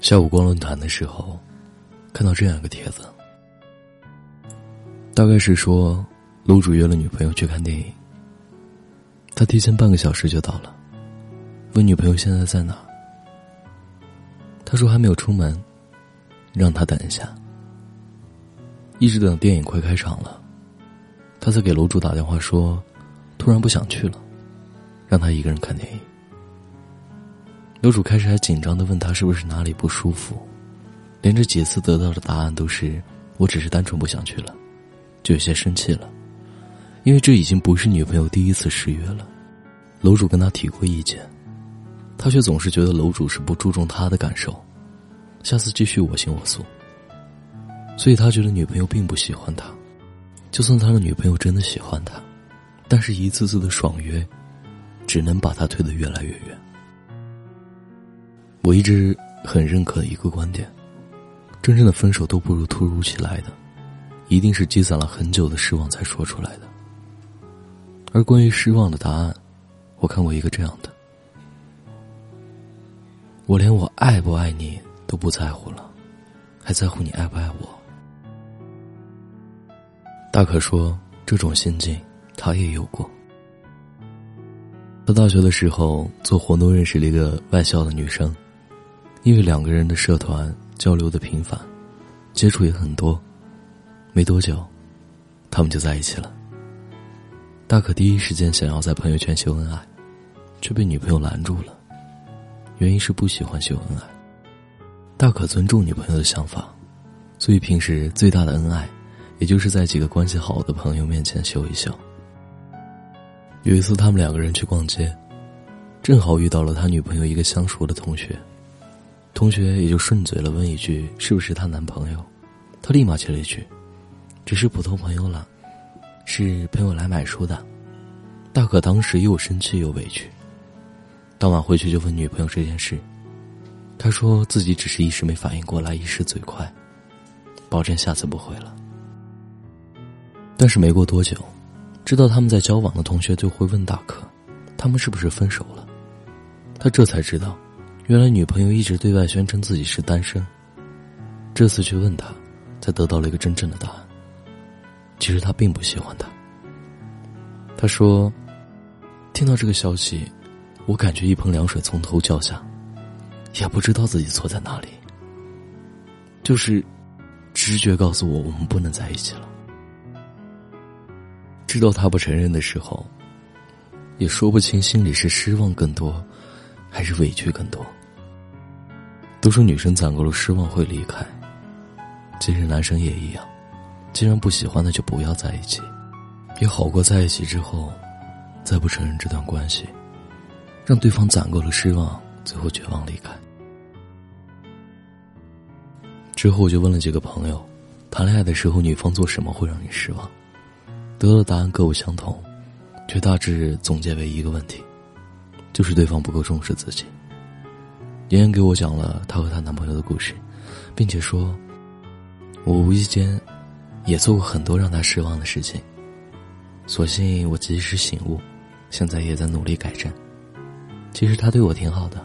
下午逛论坛的时候，看到这样一个帖子，大概是说楼主约了女朋友去看电影，他提前半个小时就到了，问女朋友现在在哪。他说还没有出门，让他等一下。一直等电影快开场了，他才给楼主打电话说，突然不想去了，让他一个人看电影。楼主开始还紧张的问他是不是哪里不舒服，连着几次得到的答案都是“我只是单纯不想去了”，就有些生气了，因为这已经不是女朋友第一次失约了。楼主跟他提过意见，他却总是觉得楼主是不注重他的感受，下次继续我行我素。所以他觉得女朋友并不喜欢他，就算他的女朋友真的喜欢他，但是一次次的爽约，只能把他推得越来越远。我一直很认可一个观点：真正的分手都不如突如其来的，一定是积攒了很久的失望才说出来的。而关于失望的答案，我看过一个这样的：我连我爱不爱你都不在乎了，还在乎你爱不爱我？大可说这种心境他也有过。他大学的时候做活动认识了一个外校的女生。因为两个人的社团交流的频繁，接触也很多，没多久，他们就在一起了。大可第一时间想要在朋友圈秀恩爱，却被女朋友拦住了，原因是不喜欢秀恩爱。大可尊重女朋友的想法，所以平时最大的恩爱，也就是在几个关系好的朋友面前秀一秀。有一次，他们两个人去逛街，正好遇到了他女朋友一个相熟的同学。同学也就顺嘴了，问一句：“是不是她男朋友？”她立马接了一句：“只是普通朋友了，是朋友来买书的。”大可当时又生气又委屈。当晚回去就问女朋友这件事，他说自己只是一时没反应过来，一时嘴快，保证下次不会了。但是没过多久，知道他们在交往的同学就会问大可：“他们是不是分手了？”他这才知道。原来女朋友一直对外宣称自己是单身，这次去问他，才得到了一个真正的答案。其实他并不喜欢他。他说：“听到这个消息，我感觉一盆凉水从头浇下，也不知道自己错在哪里。就是直觉告诉我，我们不能在一起了。知道他不承认的时候，也说不清心里是失望更多，还是委屈更多。”都说女生攒够了失望会离开，其实男生也一样。既然不喜欢，那就不要在一起，也好过在一起之后，再不承认这段关系，让对方攒够了失望，最后绝望离开。之后我就问了几个朋友，谈恋爱的时候女方做什么会让你失望？得到的答案各不相同，却大致总结为一个问题，就是对方不够重视自己。妍妍给我讲了她和她男朋友的故事，并且说：“我无意间也做过很多让她失望的事情，所幸我及时醒悟，现在也在努力改正。其实他对我挺好的，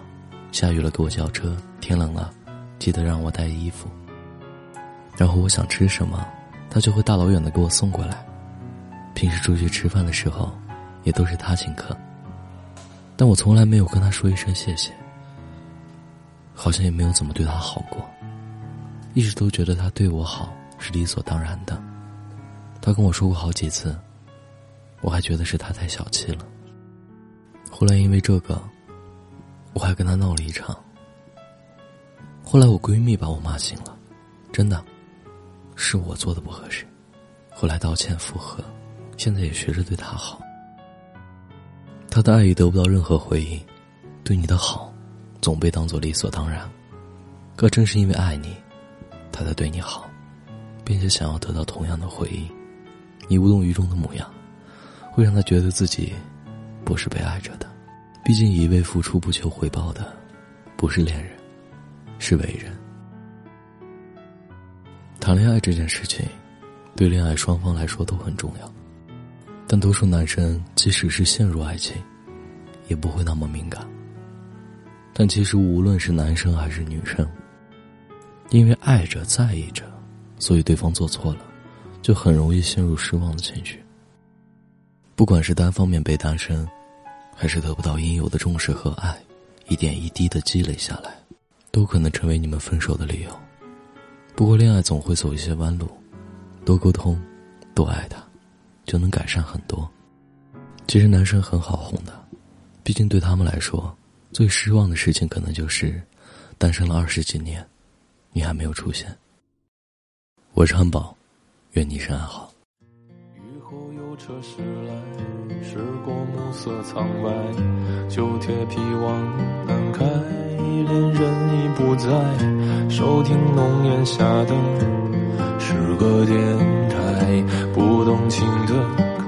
下雨了给我叫车，天冷了记得让我带衣服。然后我想吃什么，他就会大老远的给我送过来。平时出去吃饭的时候，也都是他请客，但我从来没有跟他说一声谢谢。”好像也没有怎么对他好过，一直都觉得他对我好是理所当然的。他跟我说过好几次，我还觉得是他太小气了。后来因为这个，我还跟他闹了一场。后来我闺蜜把我骂醒了，真的，是我做的不合适。后来道歉复合，现在也学着对他好。他的爱已得不到任何回应，对你的好。总被当作理所当然，可正是因为爱你，他才对你好，并且想要得到同样的回应。你无动于衷的模样，会让他觉得自己不是被爱着的。毕竟一味付出不求回报的，不是恋人，是伟人。谈恋爱这件事情，对恋爱双方来说都很重要，但多数男生即使是陷入爱情，也不会那么敏感。但其实，无论是男生还是女生，因为爱着、在意着，所以对方做错了，就很容易陷入失望的情绪。不管是单方面被单身，还是得不到应有的重视和爱，一点一滴的积累下来，都可能成为你们分手的理由。不过，恋爱总会走一些弯路，多沟通，多爱他，就能改善很多。其实男生很好哄的，毕竟对他们来说，最失望的事情可能就是单身了二十几年，你还没有出现。我是汉堡，愿你身安好。雨后有车驶来，驶过暮色苍白，旧铁皮往南开，恋人已不在，收听浓烟下的诗歌电台，不动情的。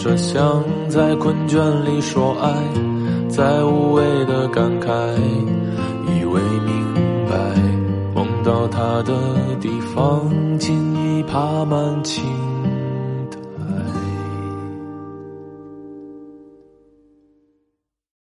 着，想在困倦里说爱，在无谓的感慨，以为明白，梦到他的地方，尽已爬满青。